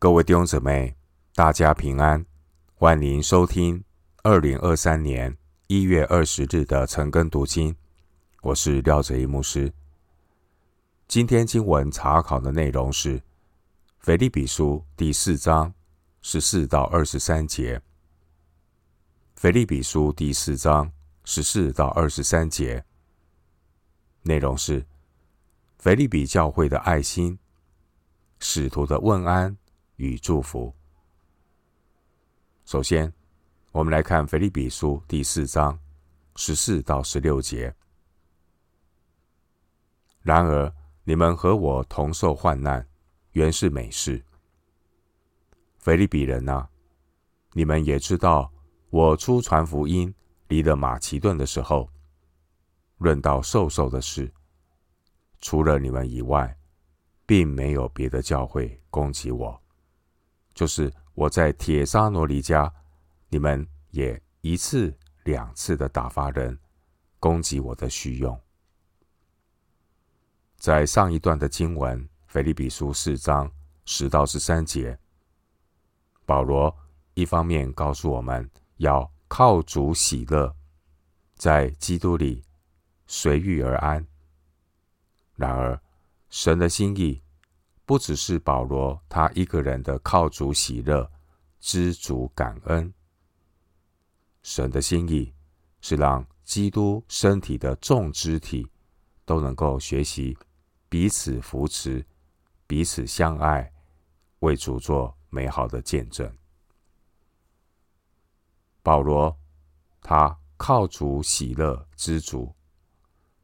各位弟兄姊妹，大家平安，欢迎收听二零二三年一月二十日的晨更读经。我是廖哲一牧师。今天经文查考的内容是《腓立比书》第四章十四到二十三节。《腓立比书》第四章十四到二十三节内容是腓利比教会的爱心，使徒的问安。与祝福。首先，我们来看腓立比书第四章十四到十六节。然而，你们和我同受患难，原是美事。腓立比人啊，你们也知道，我初传福音离了马其顿的时候，论到授受的事，除了你们以外，并没有别的教会攻击我。就是我在帖撒罗尼家，你们也一次两次的打发人攻击我的虚用。在上一段的经文，腓立比书四章十到十三节，保罗一方面告诉我们要靠主喜乐，在基督里随遇而安。然而，神的心意。不只是保罗他一个人的靠主喜乐、知足感恩，神的心意是让基督身体的众肢体都能够学习彼此扶持、彼此相爱，为主做美好的见证。保罗他靠主喜乐、知足，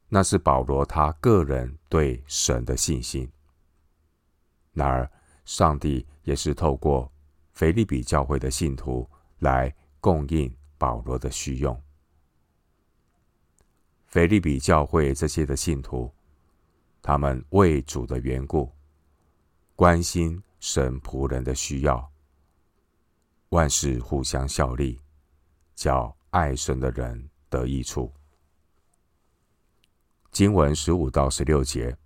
那是保罗他个人对神的信心。然而，上帝也是透过腓利比教会的信徒来供应保罗的需用。腓利比教会这些的信徒，他们为主的缘故，关心神仆人的需要，万事互相效力，叫爱神的人得益处。经文十五到十六节。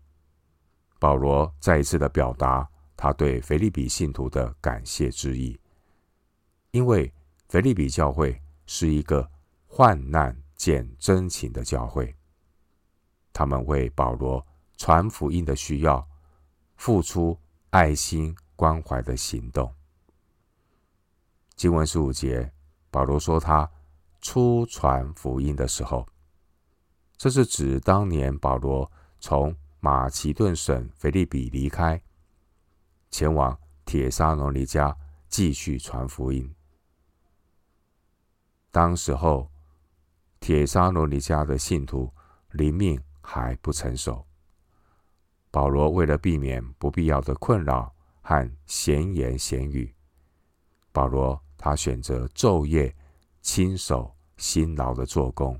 保罗再一次的表达他对腓立比信徒的感谢之意，因为腓立比教会是一个患难见真情的教会，他们为保罗传福音的需要付出爱心关怀的行动。经文十五节，保罗说他初传福音的时候，这是指当年保罗从马其顿省腓立比离开，前往铁沙罗尼迦继续传福音。当时候，铁沙罗尼迦的信徒灵命还不成熟。保罗为了避免不必要的困扰和闲言闲语，保罗他选择昼夜亲手辛劳的做工。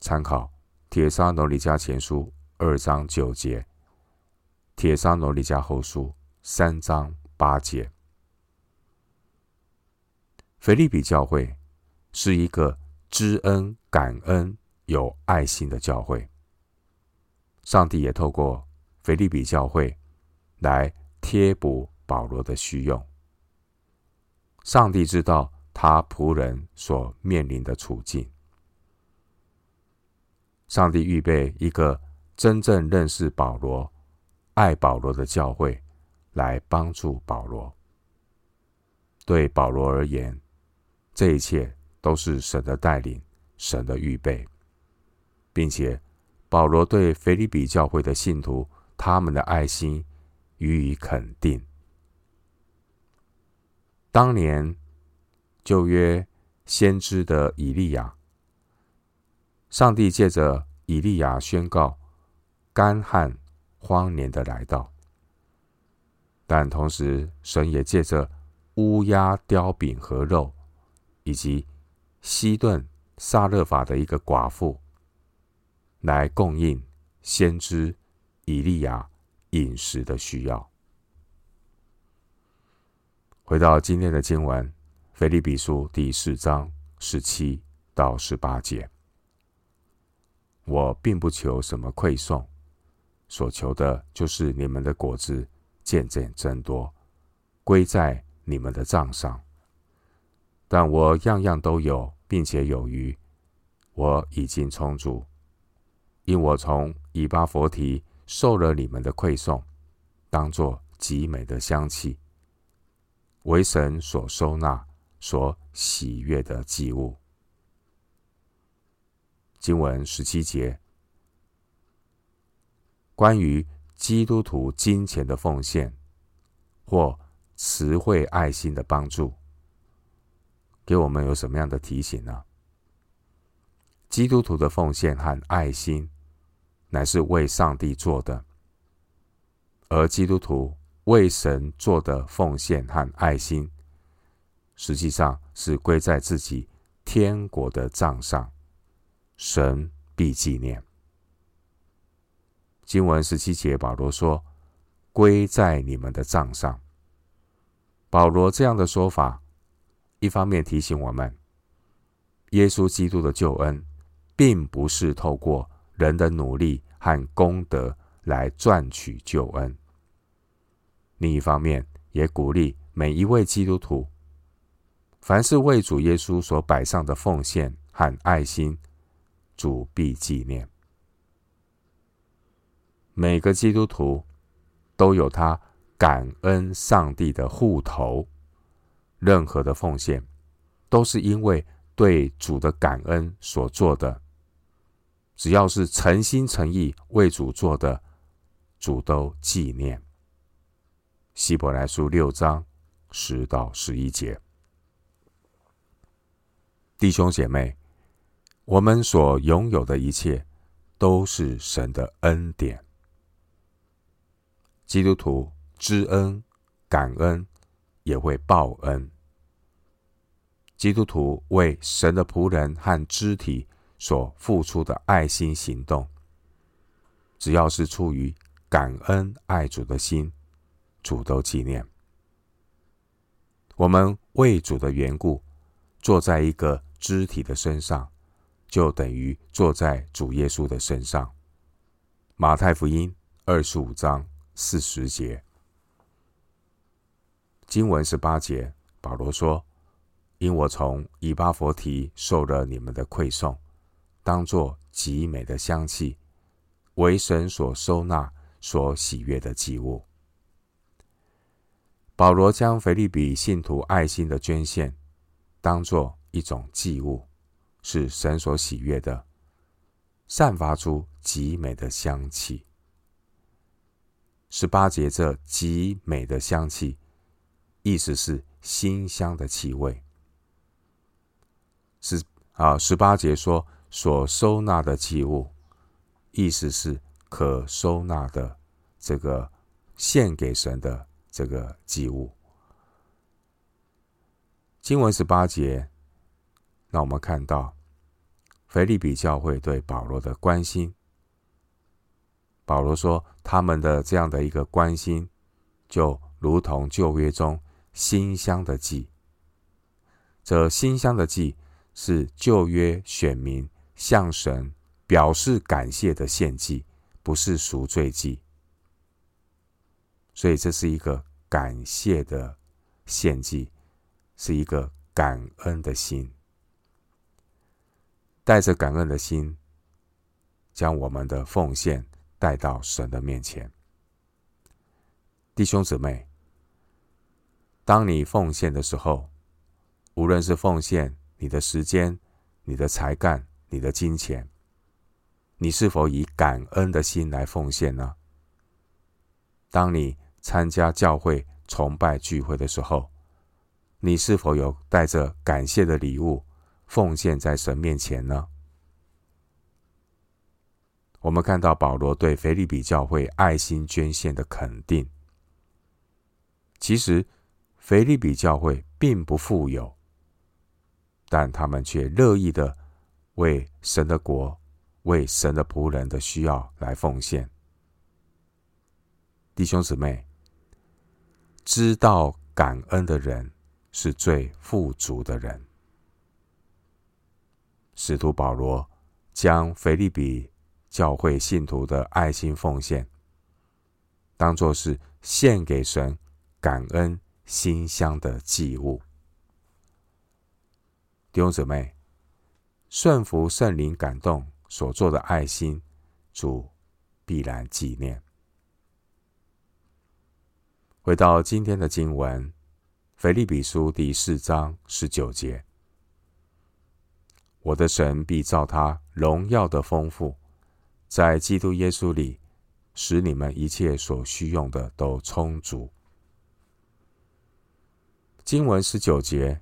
参考铁沙罗尼迦前书。二章九节，帖撒罗尼迦后书三章八节。腓利比教会是一个知恩、感恩、有爱心的教会。上帝也透过腓利比教会来贴补保罗的需用。上帝知道他仆人所面临的处境。上帝预备一个。真正认识保罗、爱保罗的教会，来帮助保罗。对保罗而言，这一切都是神的带领、神的预备，并且保罗对腓立比教会的信徒，他们的爱心予以肯定。当年旧约先知的以利亚，上帝借着以利亚宣告。干旱、荒年的来到，但同时，神也借着乌鸦叼饼和肉，以及西顿撒勒法的一个寡妇，来供应先知以利亚饮食的需要。回到今天的经文，腓立比书第四章十七到十八节，我并不求什么馈送。所求的就是你们的果子渐渐增多，归在你们的账上。但我样样都有，并且有余，我已经充足，因我从以巴弗提受了你们的馈送，当作极美的香气，为神所收纳、所喜悦的祭物。经文十七节，关于基督徒金钱的奉献或慈惠爱心的帮助。给我们有什么样的提醒呢？基督徒的奉献和爱心，乃是为上帝做的；而基督徒为神做的奉献和爱心，实际上是归在自己天国的账上，神必纪念。经文十七节，保罗说：“归在你们的账上。”保罗这样的说法。一方面提醒我们，耶稣基督的救恩，并不是透过人的努力和功德来赚取救恩；另一方面，也鼓励每一位基督徒，凡是为主耶稣所摆上的奉献和爱心，主必纪念。每个基督徒都有他感恩上帝的户头。任何的奉献，都是因为对主的感恩所做的。只要是诚心诚意为主做的，主都纪念。希伯来书六章十到十一节，弟兄姐妹，我们所拥有的一切，都是神的恩典。基督徒知恩感恩。也会报恩。基督徒为神的仆人和肢体所付出的爱心行动，只要是出于感恩爱主的心，主都纪念。我们为主的缘故，坐在一个肢体的身上，就等于坐在主耶稣的身上。马太福音二十五章四十节。经文十八节，保罗说：“因我从以巴弗提受了你们的馈送，当作极美的香气，为神所收纳、所喜悦的祭物。”保罗将腓立比信徒爱心的捐献当作一种祭物，是神所喜悦的，散发出极美的香气。十八节这极美的香气。意思是馨香的气味，是啊。十八节说所收纳的祭物，意思是可收纳的这个献给神的这个祭物。经文十八节，让我们看到腓立比教会对保罗的关心。保罗说，他们的这样的一个关心，就如同旧约中。馨香的祭，这馨香的祭是旧约选民向神表示感谢的献祭，不是赎罪祭。所以这是一个感谢的献祭，是一个感恩的心，带着感恩的心，将我们的奉献带到神的面前，弟兄姊妹。当你奉献的时候，无论是奉献你的时间、你的才干、你的金钱，你是否以感恩的心来奉献呢？当你参加教会崇拜聚会的时候，你是否有带着感谢的礼物奉献在神面前呢？我们看到保罗对腓立比教会爱心捐献的肯定，其实。腓立比教会并不富有，但他们却乐意的为神的国、为神的仆人的需要来奉献。弟兄姊妹，知道感恩的人是最富足的人。使徒保罗将腓立比教会信徒的爱心奉献，当作是献给神感恩。馨香的祭物。弟兄姊妹，顺服圣灵感动所做的爱心，主必然纪念。回到今天的经文，腓立比书第四章十九节：我的神必照他荣耀的丰富，在基督耶稣里，使你们一切所需用的都充足。经文十九节。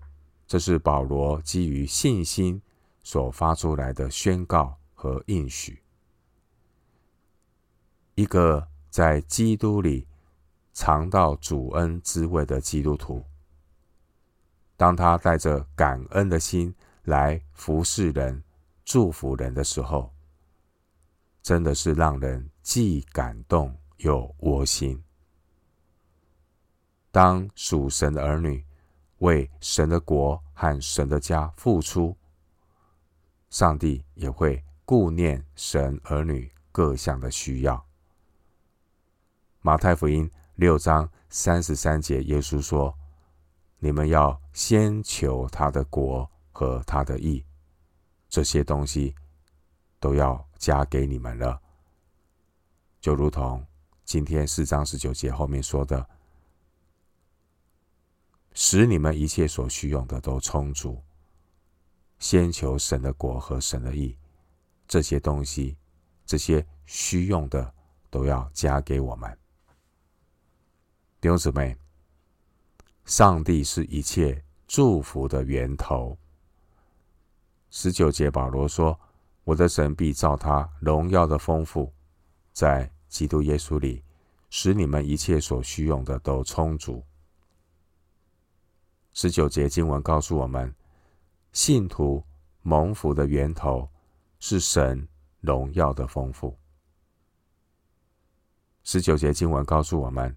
这是保罗基于信心所发出来的宣告和应许。一个在基督里尝到主恩滋味的基督徒，当他带着感恩的心来服侍人、祝福人的时候，真的是让人既感动又窝心。当属神的儿女，为神的国和神的家付出，上帝也会顾念神儿女各项的需要。马太福音六章三十三节，耶稣说：“你们要先求他的国和他的义，这些东西都要加给你们了。”就如同今天四章十九节后面说的。使你们一切所需用的都充足。先求神的国和神的义，这些东西，这些需用的都要加给我们。弟兄姊妹，上帝是一切祝福的源头。十九节保罗说：“我的神必照他荣耀的丰富，在基督耶稣里，使你们一切所需用的都充足。”十九节经文告诉我们，信徒蒙福的源头是神荣耀的丰富。十九节经文告诉我们，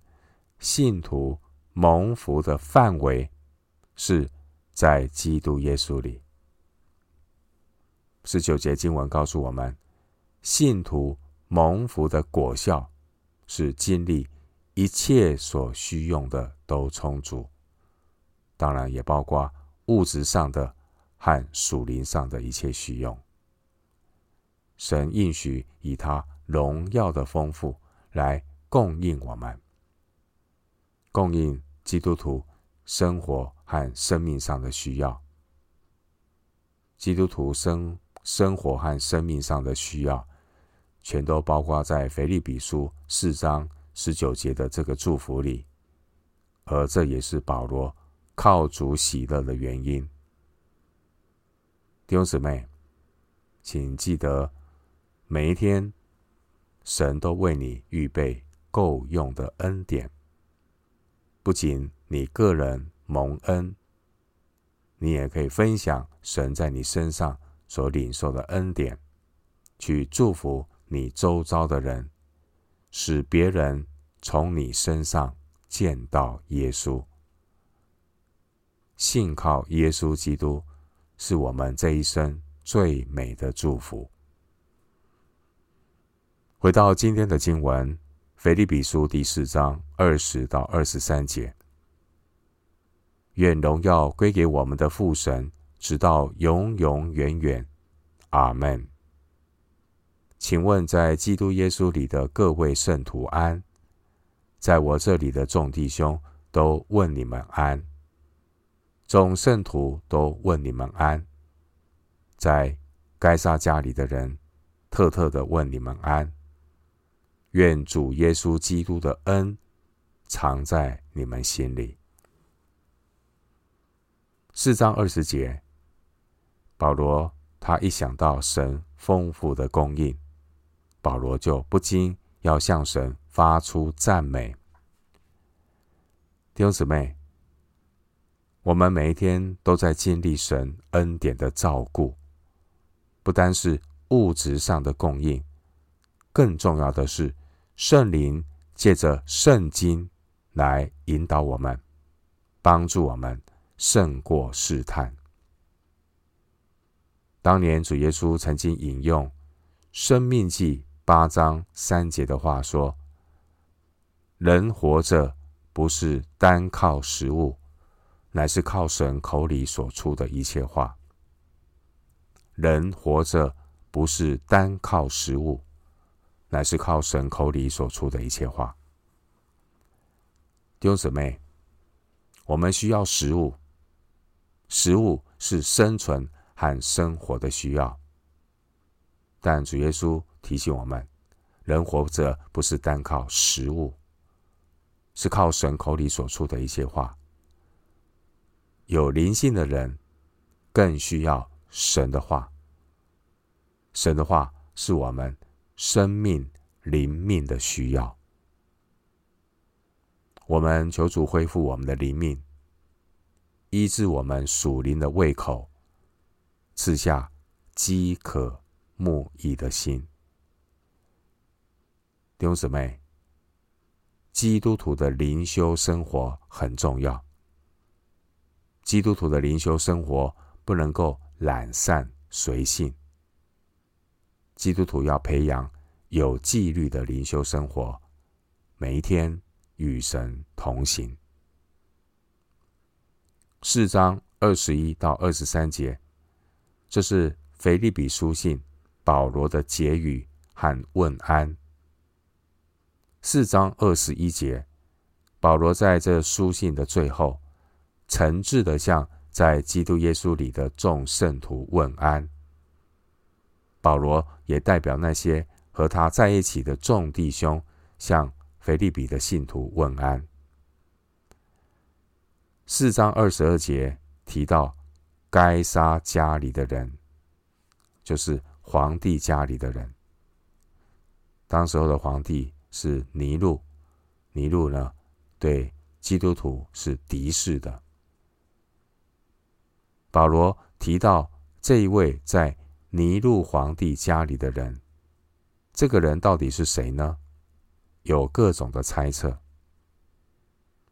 信徒蒙福的范围是在基督耶稣里。十九节经文告诉我们，信徒蒙福的果效是经历一切所需用的都充足。当然也包括物质上的和属灵上的一切需用。神应许以他荣耀的丰富来供应我们，供应基督徒生活和生命上的需要。基督徒生生活和生命上的需要，全都包括在腓立比书四章十九节的这个祝福里，而这也是保罗。靠主喜乐的原因，弟兄姊妹，请记得每一天，神都为你预备够用的恩典。不仅你个人蒙恩，你也可以分享神在你身上所领受的恩典，去祝福你周遭的人，使别人从你身上见到耶稣。信靠耶稣基督，是我们这一生最美的祝福。回到今天的经文，《腓立比书》第四章二十到二十三节：愿荣耀归给我们的父神，直到永永远远。阿门。请问，在基督耶稣里的各位圣徒安，在我这里的众弟兄都问你们安。众圣徒都问你们安，在该撒家里的人，特特的问你们安。愿主耶稣基督的恩藏在你们心里。四章二十节，保罗他一想到神丰富的供应，保罗就不禁要向神发出赞美。弟兄姊妹。我们每一天都在经历神恩典的照顾，不单是物质上的供应，更重要的是圣灵借着圣经来引导我们，帮助我们胜过试探。当年主耶稣曾经引用《生命记》八章三节的话说：“人活着不是单靠食物，乃是靠神口里所出的一切话。人活着不是单靠食物，乃是靠神口里所出的一切话。弟兄姊妹，我们需要食物，食物是生存和生活的需要。但主耶稣提醒我们，人活着不是单靠食物，是靠神口里所出的一些话。有灵性的人更需要神的话。神的话是我们生命灵命的需要。我们求主恢复我们的灵命，医治我们属灵的胃口，赐下饥渴慕义的心。弟兄姊妹，基督徒的灵修生活很重要。基督徒的灵修生活不能够懒散随性。基督徒要培养有纪律的灵修生活，每一天与神同行。四章二十一到二十三节，这是腓立比书信。保罗的结语和问安。四章二十一节，保罗在这书信的最后，诚挚地向在基督耶稣里的众圣徒问安。保罗也代表那些和他在一起的众弟兄，向腓立比的信徒问安。四章二十二节提到该杀家里的人，就是。皇帝家里的人，当时候的皇帝是尼禄，尼禄呢，对基督徒是敌视的。保罗提到这一位在尼禄皇帝家里的人，这个人到底是谁呢？有各种的猜测。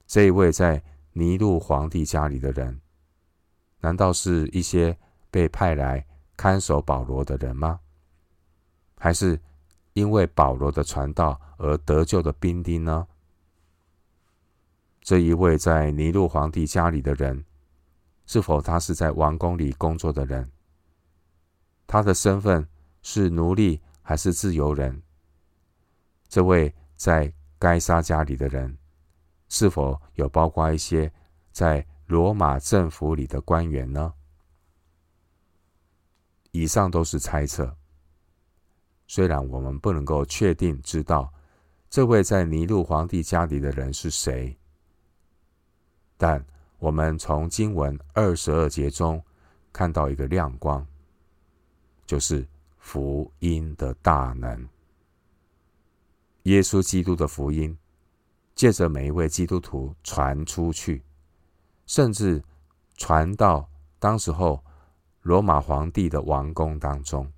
这一位在尼禄皇帝家里的人，难道是一些被派来看守保罗的人吗？还是因为保罗的传道而得救的兵丁呢？这一位在尼禄皇帝家里的人，是否他是在王宫里工作的人？他的身份是奴隶还是自由人？这位在该撒家里的人，是否有包括一些在罗马政府里的官员呢？以上都是猜测。虽然我们不能够确定知道这位在尼禄皇帝家里的人是谁，但我们从经文二十二节中看到一个亮光，就是福音的大能。耶稣基督的福音借着每一位基督徒传出去，甚至传到当时候。罗马皇帝的王宫当中，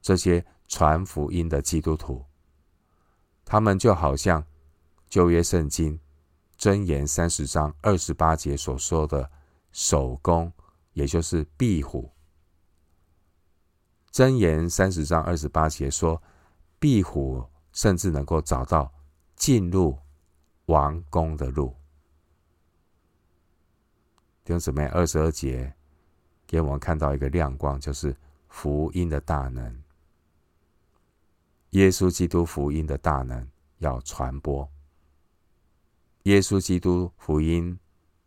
这些传福音的基督徒，他们就好像旧约圣经箴言三十章二十八节所说的守宫，也就是壁虎。箴言三十章二十八节说，壁虎甚至能够找到进入王宫的路。弟兄姊妹，二十二节。给我们看到一个亮光，就是福音的大能。耶稣基督福音的大能要传播。耶稣基督福音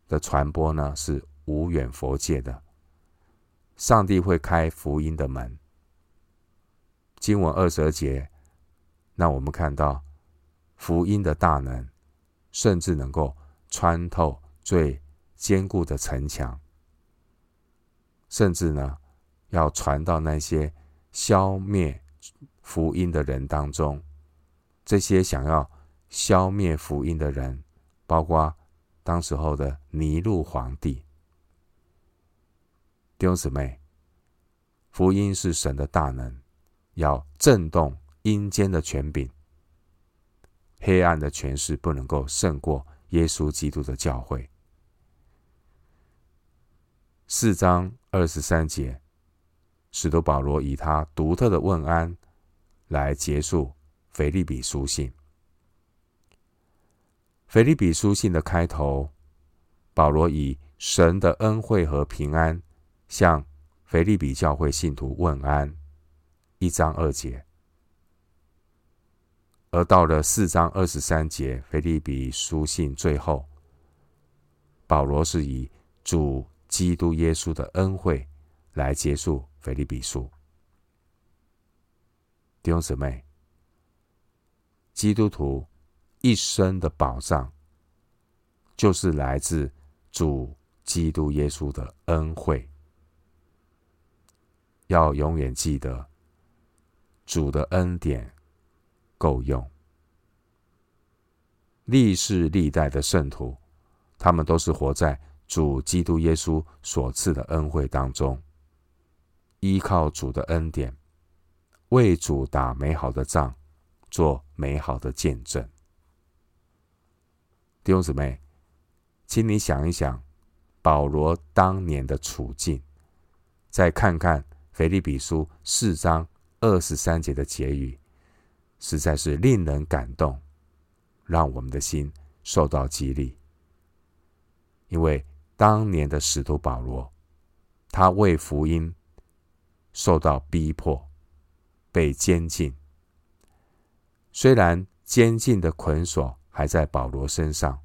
的传播呢，是无远弗届的。上帝会开福音的门。经文二十二节，让我们看到福音的大能，甚至能够穿透最坚固的城墙。甚至呢，要传到那些消灭福音的人当中。这些想要消灭福音的人，包括当时候的尼禄皇帝。弟兄姊妹，福音是神的大能，要震动阴间的权柄，黑暗的权势不能够胜过耶稣基督的教会。四章二十三节，使徒保罗以他独特的问安来结束腓立比书信。腓立比书信的开头，保罗以神的恩惠和平安向腓立比教会信徒问安，一章二节。而到了四章二十三节，腓立比书信最后，保罗是以主基督耶稣的恩惠来结束腓立比书。弟兄姊妹，基督徒一生的保障，就是来自主基督耶稣的恩惠。要永远记得，主的恩典。够用。历世历代的圣徒，他们都是活在主基督耶稣所赐的恩惠当中，依靠主的恩典，为主打美好的仗，做美好的见证。弟兄姊妹，请你想一想保罗当年的处境，再看看腓立比书四章二十三节的结语。实在是令人感动，让我们的心受到激励。因为当年的使徒保罗，他为福音受到逼迫，被监禁。虽然监禁的捆锁还在保罗身上，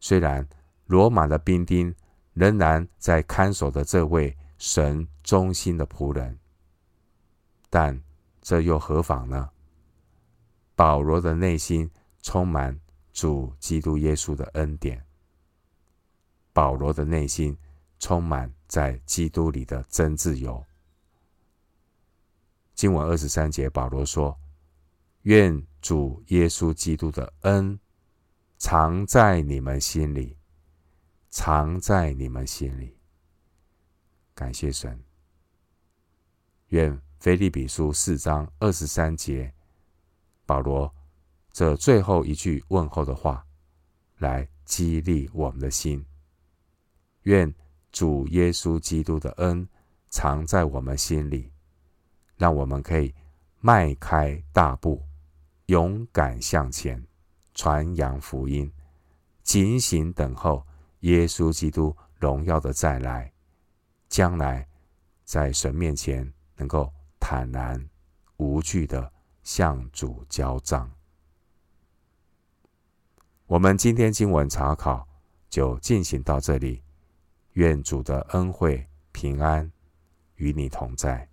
虽然罗马的兵丁仍然在看守着这位神忠心的仆人，但。这又何妨呢？保罗的内心充满主基督耶稣的恩典。保罗的内心充满在基督里的真自由。经文二十三节，保罗说：“愿主耶稣基督的恩常在你们心里，常在你们心里。”感谢神。愿。腓立比书四章二十三节，保罗这最后一句问候的话，来激励我们的心。愿主耶稣基督的恩藏在我们心里，让我们可以迈开大步，勇敢向前，传扬福音，警醒等候耶稣基督荣耀的再来，将来在神面前能够。坦然无惧的向主交账。我们今天经文查考就进行到这里，愿主的恩惠平安与你同在。